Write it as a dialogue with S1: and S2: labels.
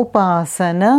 S1: उपासना